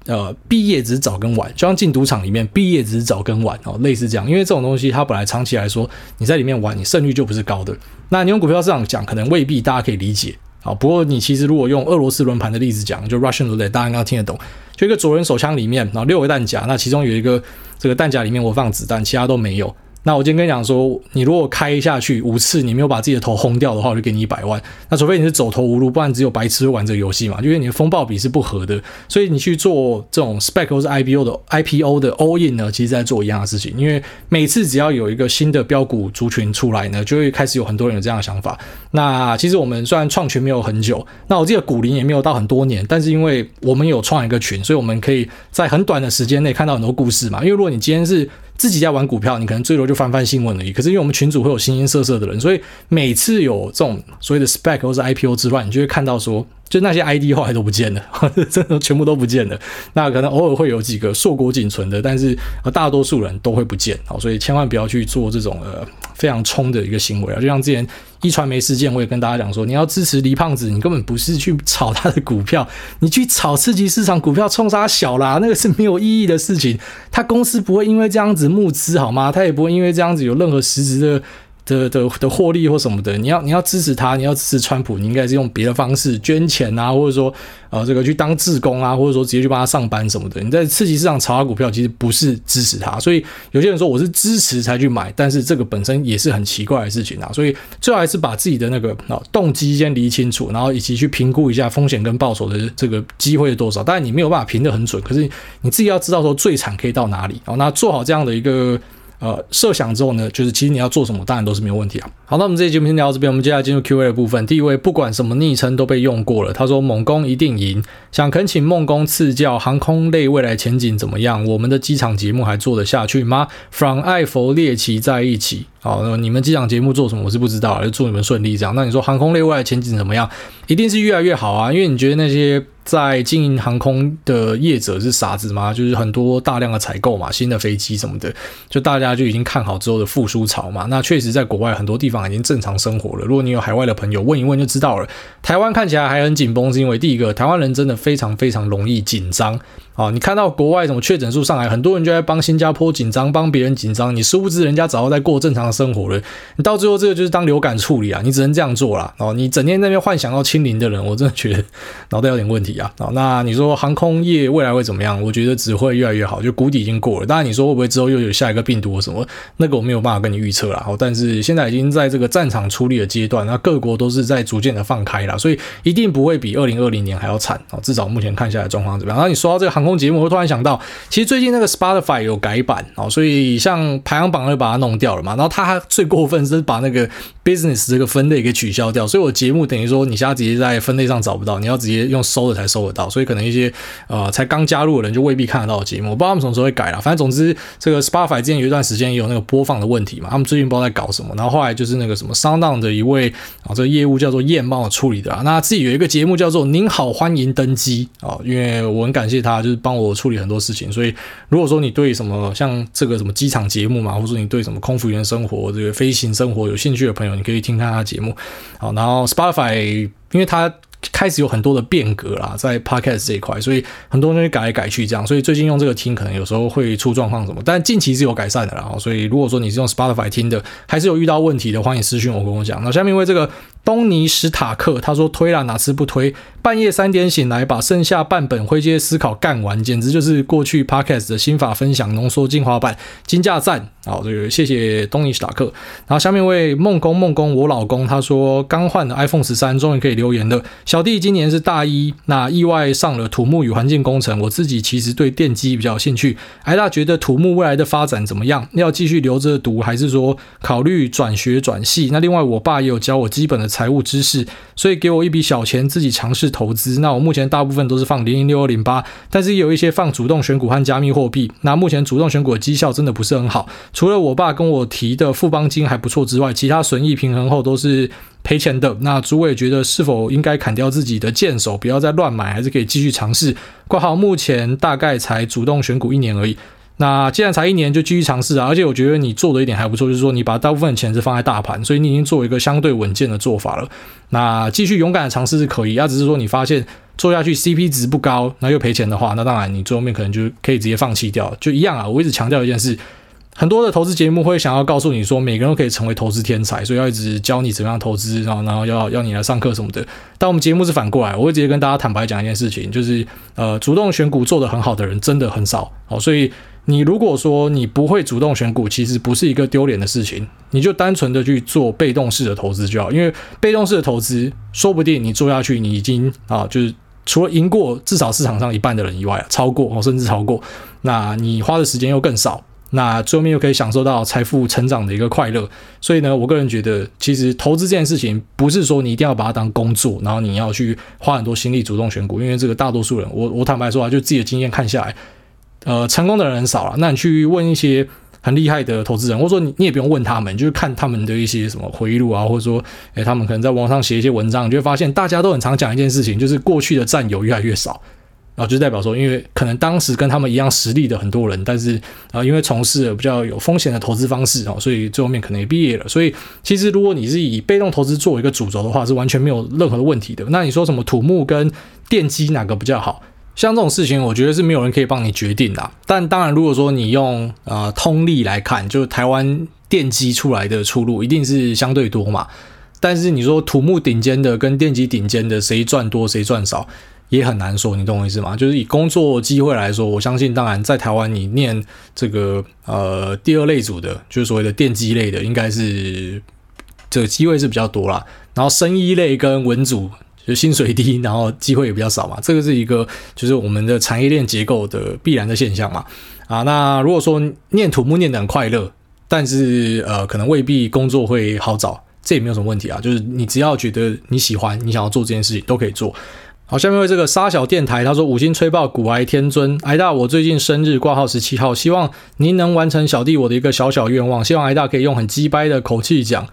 呃毕业只是早跟晚，就像进赌场里面毕业只是早跟晚哦，类似这样。因为这种东西它本来长期来说你在里面玩，你胜率就不是高的。那你用股票市场讲，可能未必大家可以理解。好，不过你其实如果用俄罗斯轮盘的例子讲，就 Russian Roulette，大家应该听得懂。就一个左轮手枪里面，然后六个弹夹，那其中有一个这个弹夹里面我放子弹，其他都没有。那我今天跟你讲说，你如果开下去五次，你没有把自己的头轰掉的话，我就给你一百万。那除非你是走投无路，不然只有白痴玩这个游戏嘛，因为你的风暴比是不合的。所以你去做这种 spec 或是 IPO 的 IPO 的 all in 呢，其实在做一样的事情。因为每次只要有一个新的标股族群出来呢，就会开始有很多人有这样的想法。那其实我们虽然创群没有很久，那我记得股龄也没有到很多年，但是因为我们有创一个群，所以我们可以在很短的时间内看到很多故事嘛。因为如果你今天是自己在玩股票，你可能最多就翻翻新闻而已。可是因为我们群组会有形形色色的人，所以每次有这种所谓的 spec 或是 IPO 之乱，你就会看到说。就那些 ID 后来都不见了，真的全部都不见了。那可能偶尔会有几个硕果仅存的，但是大多数人都会不见。好，所以千万不要去做这种呃非常冲的一个行为啊。就像之前一传媒事件，我也跟大家讲说，你要支持黎胖子，你根本不是去炒他的股票，你去炒刺激市场股票冲杀小啦，那个是没有意义的事情。他公司不会因为这样子募资好吗？他也不会因为这样子有任何实质的。的的的获利或什么的，你要你要支持他，你要支持川普，你应该是用别的方式捐钱啊，或者说呃这个去当志工啊，或者说直接去帮他上班什么的。你在刺激市场炒他股票，其实不是支持他。所以有些人说我是支持才去买，但是这个本身也是很奇怪的事情啊。所以最后还是把自己的那个啊动机先理清楚，然后以及去评估一下风险跟报酬的这个机会是多少。当然你没有办法评得很准，可是你自己要知道说最惨可以到哪里。好，那做好这样的一个。呃，设想之后呢，就是其实你要做什么，当然都是没有问题啊。好，那我们这期节目先聊到这边，我们接下来进入 Q&A 的部分。第一位，不管什么昵称都被用过了，他说：“猛攻一定赢，想恳请孟公赐教，航空类未来前景怎么样？我们的机场节目还做得下去吗？”From 爱佛列奇在一起。好，那么你们机场节目做什么？我是不知道，就祝你们顺利这样。那你说航空类未来前景怎么样？一定是越来越好啊，因为你觉得那些。在经营航空的业者是傻子吗？就是很多大量的采购嘛，新的飞机什么的，就大家就已经看好之后的复苏潮嘛。那确实在国外很多地方已经正常生活了。如果你有海外的朋友问一问就知道了。台湾看起来还很紧绷，是因为第一个，台湾人真的非常非常容易紧张。啊，你看到国外什么确诊数上来，很多人就在帮新加坡紧张，帮别人紧张。你殊不知人家早就在过正常的生活了。你到最后这个就是当流感处理啊，你只能这样做啦。哦，你整天在那边幻想要清零的人，我真的觉得脑袋有点问题啊。哦，那你说航空业未来会怎么样？我觉得只会越来越好，就谷底已经过了。当然你说会不会之后又有下一个病毒什么，那个我没有办法跟你预测啦。好，但是现在已经在这个战场处理的阶段，那各国都是在逐渐的放开了，所以一定不会比二零二零年还要惨哦。至少目前看下来状况怎么样？然后你说到这个航航空节目，我突然想到。其实最近那个 Spotify 有改版哦，所以像排行榜就把它弄掉了嘛。然后它最过分是把那个 business 这个分类给取消掉，所以我节目等于说你现在直接在分类上找不到，你要直接用搜的才搜得到。所以可能一些呃才刚加入的人就未必看得到节目，我不知道他们什么时候会改了。反正总之这个 Spotify 之前有一段时间也有那个播放的问题嘛，他们最近不知道在搞什么。然后后来就是那个什么 SoundOn 的一位啊，这个业务叫做燕帮我处理的啊，那自己有一个节目叫做您好欢迎登机啊，因为我很感谢他，就是帮我处理很多事情，所以。如果说你对什么像这个什么机场节目嘛，或者说你对什么空服员生活、这个飞行生活有兴趣的朋友，你可以听看他节目。好，然后 Spotify，因为它开始有很多的变革啦，在 Podcast 这一块，所以很多东西改来改去这样，所以最近用这个听可能有时候会出状况什么，但近期是有改善的啦。所以如果说你是用 Spotify 听的，还是有遇到问题的，欢迎私讯我跟我讲。那下面为这个。东尼史塔克他说：“推了，哪次不推？半夜三点醒来，把剩下半本灰阶思考干完，简直就是过去 Podcast 的心法分享浓缩精华版，金价赞！好，这个谢谢东尼史塔克。然后下面为梦工梦工，我老公他说刚换的 iPhone 十三，终于可以留言了。小弟今年是大一，那意外上了土木与环境工程。我自己其实对电机比较有兴趣。艾大觉得土木未来的发展怎么样？要继续留着读，还是说考虑转学转系？那另外，我爸也有教我基本的。”财务知识，所以给我一笔小钱自己尝试投资。那我目前大部分都是放零零六二零八，但是也有一些放主动选股和加密货币。那目前主动选股的绩效真的不是很好，除了我爸跟我提的富邦金还不错之外，其他损益平衡后都是赔钱的。那诸位觉得是否应该砍掉自己的箭手，不要再乱买，还是可以继续尝试？括号目前大概才主动选股一年而已。那既然才一年就继续尝试啊，而且我觉得你做的一点还不错，就是说你把大部分的钱是放在大盘，所以你已经做一个相对稳健的做法了。那继续勇敢的尝试是可以，啊，只是说你发现做下去 CP 值不高，那又赔钱的话，那当然你最后面可能就可以直接放弃掉，就一样啊。我一直强调一件事，很多的投资节目会想要告诉你说，每个人都可以成为投资天才，所以要一直教你怎么样投资，然后然后要要你来上课什么的。但我们节目是反过来，我会直接跟大家坦白讲一件事情，就是呃，主动选股做得很好的人真的很少，好，所以。你如果说你不会主动选股，其实不是一个丢脸的事情，你就单纯的去做被动式的投资就好。因为被动式的投资，说不定你做下去，你已经啊，就是除了赢过至少市场上一半的人以外，超过哦甚至超过，那你花的时间又更少。那最后面又可以享受到财富成长的一个快乐，所以呢，我个人觉得，其实投资这件事情不是说你一定要把它当工作，然后你要去花很多心力主动选股，因为这个大多数人，我我坦白说啊，就自己的经验看下来，呃，成功的人很少了。那你去问一些很厉害的投资人，或者说你你也不用问他们，就是看他们的一些什么回忆录啊，或者说，诶，他们可能在网上写一些文章，你就会发现大家都很常讲一件事情，就是过去的战友越来越少。啊，就代表说，因为可能当时跟他们一样实力的很多人，但是啊，因为从事了比较有风险的投资方式啊，所以最后面可能也毕业了。所以其实如果你是以被动投资作为一个主轴的话，是完全没有任何的问题的。那你说什么土木跟电机哪个比较好？像这种事情，我觉得是没有人可以帮你决定的。但当然，如果说你用呃通力来看，就台湾电机出来的出路一定是相对多嘛。但是你说土木顶尖的跟电机顶尖的，谁赚多谁赚少？也很难说，你懂我意思吗？就是以工作机会来说，我相信，当然在台湾，你念这个呃第二类组的，就是所谓的电机类的，应该是这个机会是比较多啦。然后生医类跟文组就薪水低，然后机会也比较少嘛。这个是一个就是我们的产业链结构的必然的现象嘛。啊，那如果说念土木念得很快乐，但是呃可能未必工作会好找，这也没有什么问题啊。就是你只要觉得你喜欢，你想要做这件事情都可以做。好，下面为这个沙小电台，他说五星吹爆古癌天尊，癌大，我最近生日挂号十七号，希望您能完成小弟我的一个小小愿望，希望癌大可以用很鸡掰的口气讲，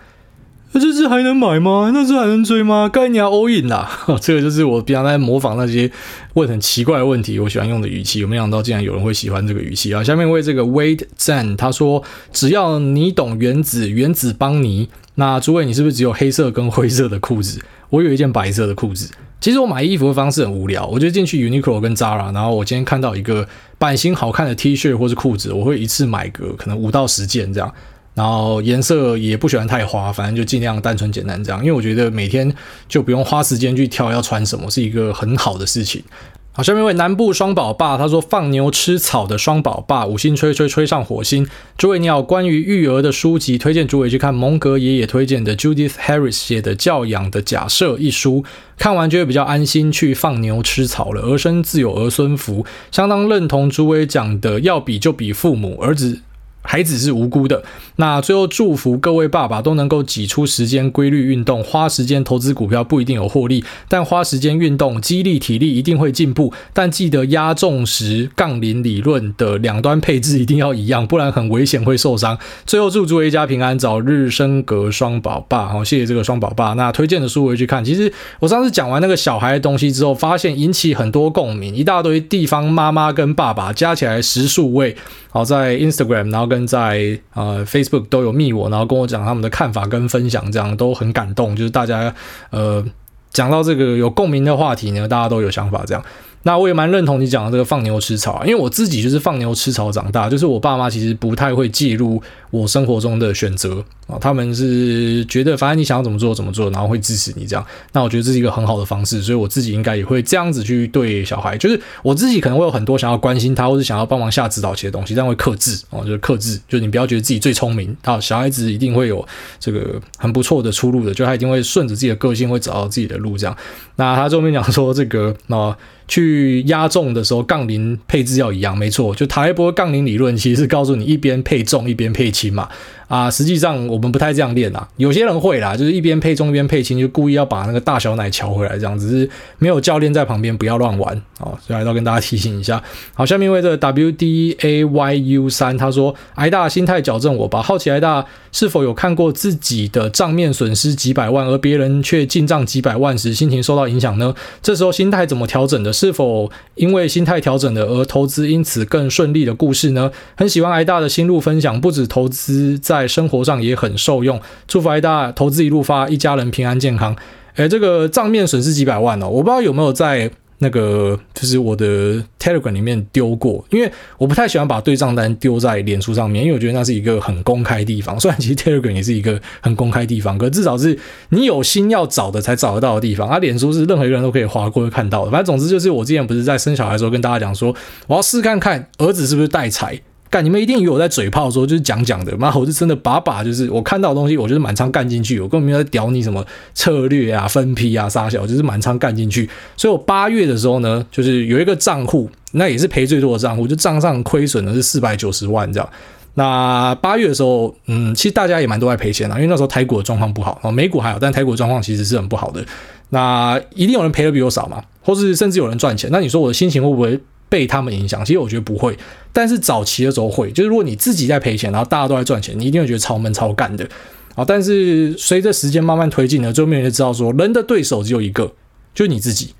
那这支还能买吗？那支还能追吗？该你要 all in 啦！这个就是我平常在模仿那些问很奇怪的问题，我喜欢用的语气，有没想到竟然有人会喜欢这个语气啊？下面为这个 Wade Zen，他说只要你懂原子，原子帮你。那诸位，你是不是只有黑色跟灰色的裤子？我有一件白色的裤子。其实我买衣服的方式很无聊，我就进去 Uniqlo 跟 Zara，然后我今天看到一个版型好看的 T 恤或是裤子，我会一次买个可能五到十件这样，然后颜色也不喜欢太花，反正就尽量单纯简单这样，因为我觉得每天就不用花时间去挑要穿什么，是一个很好的事情。好，下面一位南部双宝爸，他说放牛吃草的双宝爸，五星吹吹吹上火星。诸位你好，关于育儿的书籍，推荐诸位去看蒙格爷爷推荐的 Judith Harris 写的《教养的假设》一书，看完就会比较安心去放牛吃草了。儿孙自有儿孙福，相当认同诸位讲的，要比就比父母，儿子。孩子是无辜的。那最后祝福各位爸爸都能够挤出时间规律运动，花时间投资股票不一定有获利，但花时间运动，肌力体力一定会进步。但记得压重时杠铃理论的两端配置一定要一样，不然很危险会受伤。最后祝诸位一家平安，早日升格双宝爸。好，谢谢这个双宝爸。那推荐的书我会去看。其实我上次讲完那个小孩的东西之后，发现引起很多共鸣，一大堆地方妈妈跟爸爸加起来十数位。好，在 Instagram，然后跟在呃 Facebook 都有密我，然后跟我讲他们的看法跟分享，这样都很感动。就是大家呃讲到这个有共鸣的话题呢，大家都有想法这样。那我也蛮认同你讲的这个放牛吃草，啊因为我自己就是放牛吃草长大，就是我爸妈其实不太会介入我生活中的选择啊，他们是觉得反正你想要怎么做怎么做，然后会支持你这样。那我觉得这是一个很好的方式，所以我自己应该也会这样子去对小孩，就是我自己可能会有很多想要关心他或者想要帮忙下指导棋的东西，但会克制哦，就是克制，就是你不要觉得自己最聪明啊，小孩子一定会有这个很不错的出路的，就他一定会顺着自己的个性会找到自己的路这样。那他后面讲说这个啊。去压重的时候，杠铃配置要一样，没错。就塔一波杠铃理论其实是告诉你一边配重一边配轻嘛。啊，实际上我们不太这样练啦，有些人会啦，就是一边配重一边配轻，就故意要把那个大小奶乔回来，这样只是没有教练在旁边，不要乱玩哦。所以还是要跟大家提醒一下。好，下面一位这个 W D A Y U 三，他说：“挨大心态矫正我吧，好奇挨大是否有看过自己的账面损失几百万，而别人却进账几百万时，心情受到影响呢？这时候心态怎么调整的？是否因为心态调整的而投资因此更顺利的故事呢？很喜欢挨大的心路分享，不止投资在。生活上也很受用，祝福挨大投资一路发，一家人平安健康。诶，这个账面损失几百万哦，我不知道有没有在那个就是我的 Telegram 里面丢过，因为我不太喜欢把对账单丢在脸书上面，因为我觉得那是一个很公开的地方。虽然其实 Telegram 也是一个很公开的地方，可至少是你有心要找的才找得到的地方。啊，脸书是任何一个人都可以划过去看到的。反正总之就是，我之前不是在生小孩的时候跟大家讲说，我要试看看儿子是不是带财。干，你们一定以为我在嘴炮说就是讲讲的，妈，我是真的把把就是我看到的东西，我就是满仓干进去，我根本没有在屌你什么策略啊、分批啊、杀小，就是满仓干进去。所以我八月的时候呢，就是有一个账户，那也是赔最多的账户，就账上亏损的是四百九十万这样。那八月的时候，嗯，其实大家也蛮多在赔钱啊，因为那时候台股的状况不好，美股还好，但台股的状况其实是很不好的。那一定有人赔的比我少嘛，或是甚至有人赚钱。那你说我的心情会不会？被他们影响，其实我觉得不会，但是早期的时候会，就是如果你自己在赔钱，然后大家都在赚钱，你一定会觉得超闷超干的啊。但是随着时间慢慢推进呢，最后面就知道说，人的对手只有一个，就是你自己。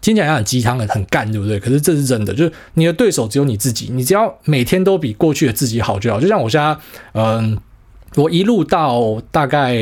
听起来很鸡汤的，很干，对不对？可是这是真的，就是你的对手只有你自己，你只要每天都比过去的自己好就好。就像我现在，嗯，我一路到大概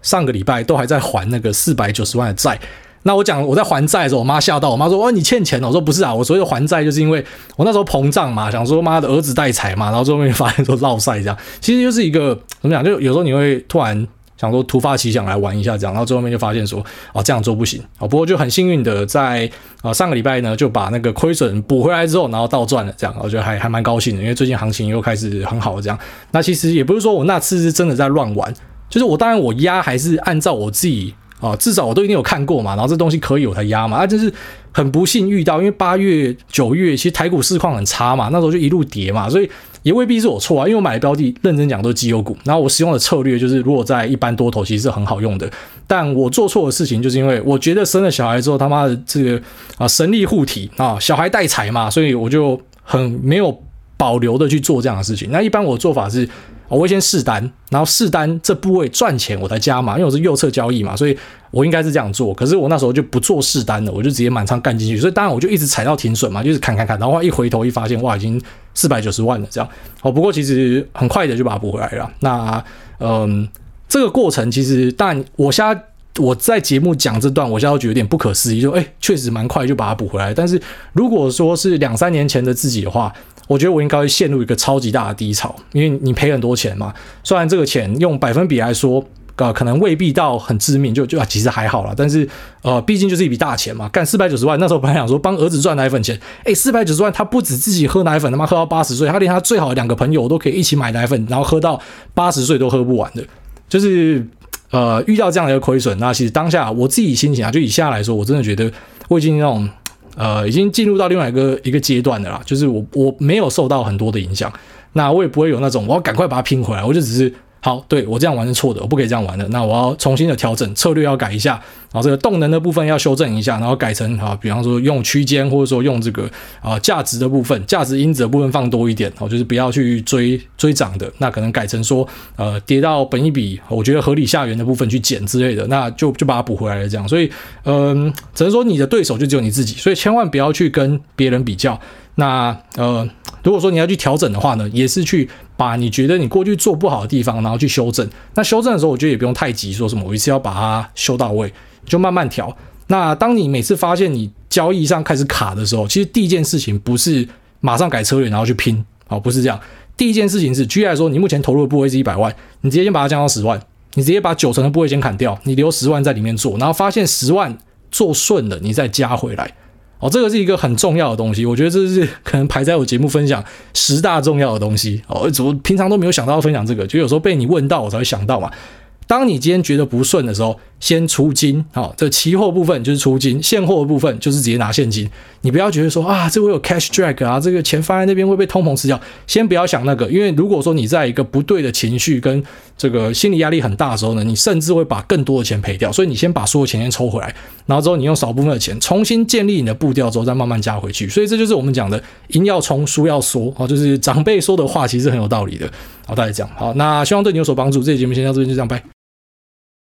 上个礼拜都还在还那个四百九十万的债。那我讲我在还债的时候，我妈吓到，我妈说：“哦，你欠钱了。”我说：“不是啊，我所谓的还债就是因为我那时候膨胀嘛，想说妈的儿子带财嘛，然后最后面发现说落赛这样，其实就是一个怎么讲，就有时候你会突然想说突发奇想来玩一下这样，然后最后面就发现说哦这样做不行啊，不过就很幸运的在啊上个礼拜呢就把那个亏损补回来之后，然后倒赚了这样，我觉得还还蛮高兴的，因为最近行情又开始很好这样。那其实也不是说我那次是真的在乱玩，就是我当然我压还是按照我自己。啊，至少我都一定有看过嘛，然后这东西可以我才压嘛，啊，就是很不幸遇到，因为八月、九月其实台股市况很差嘛，那时候就一路跌嘛，所以也未必是我错啊，因为我买的标的认真讲都是绩优股，然后我使用的策略就是如果在一般多头其实是很好用的，但我做错的事情就是因为我觉得生了小孩之后他妈的这个啊神力护体啊小孩带财嘛，所以我就很没有保留的去做这样的事情，那一般我做法是。我会先试单，然后试单这部位赚钱我才加码，因为我是右侧交易嘛，所以我应该是这样做。可是我那时候就不做试单了，我就直接满仓干进去，所以当然我就一直踩到停损嘛，就是砍砍砍，然后一回头一发现哇，已经四百九十万了这样。哦，不过其实很快的就把它补回来了。那嗯，这个过程其实，但我现在我在节目讲这段，我现在觉得有点不可思议，就哎，确实蛮快就把它补回来。但是如果说是两三年前的自己的话，我觉得我应该会陷入一个超级大的低潮，因为你赔很多钱嘛。虽然这个钱用百分比来说，呃，可能未必到很致命，就就啊其实还好啦。但是，呃，毕竟就是一笔大钱嘛。干四百九十万，那时候本来想说帮儿子赚奶粉钱，诶，四百九十万，他不止自己喝奶粉，他妈喝到八十岁，他连他最好的两个朋友都可以一起买奶粉，然后喝到八十岁都喝不完的。就是，呃，遇到这样的一个亏损，那其实当下我自己心情啊，就以下来说，我真的觉得我已经那种。呃，已经进入到另外一个一个阶段的啦，就是我我没有受到很多的影响，那我也不会有那种我要赶快把它拼回来，我就只是。好，对，我这样玩是错的，我不可以这样玩的。那我要重新的调整策略，要改一下，然后这个动能的部分要修正一下，然后改成啊，比方说用区间，或者说用这个啊价值的部分，价值因子的部分放多一点，哦，就是不要去追追涨的，那可能改成说呃跌到本一笔，我觉得合理下缘的部分去减之类的，那就就把它补回来了这样。所以嗯、只能说你的对手就只有你自己，所以千万不要去跟别人比较。那呃，如果说你要去调整的话呢，也是去把你觉得你过去做不好的地方，然后去修正。那修正的时候，我觉得也不用太急，说什么我一次要把它修到位，就慢慢调。那当你每次发现你交易上开始卡的时候，其实第一件事情不是马上改策略然后去拼，哦，不是这样。第一件事情是，举例来说，你目前投入的部位是一百万，你直接先把它降到十万，你直接把九成的部位先砍掉，你留十万在里面做，然后发现十万做顺了，你再加回来。哦，这个是一个很重要的东西，我觉得这是可能排在我节目分享十大重要的东西。哦，怎么平常都没有想到要分享这个，就有时候被你问到，我才会想到嘛。当你今天觉得不顺的时候，先出金，好，这期货部分就是出金，现货的部分就是直接拿现金。你不要觉得说啊，这会有 cash drag 啊，这个钱放在那边会被通膨吃掉。先不要想那个，因为如果说你在一个不对的情绪跟这个心理压力很大的时候呢，你甚至会把更多的钱赔掉。所以你先把所有钱先抽回来，然后之后你用少部分的钱重新建立你的步调之后，再慢慢加回去。所以这就是我们讲的赢要冲，输要缩啊，就是长辈说的话其实很有道理的。好，大家讲好，那希望对你有所帮助。这期节目先到这边，就这样，拜。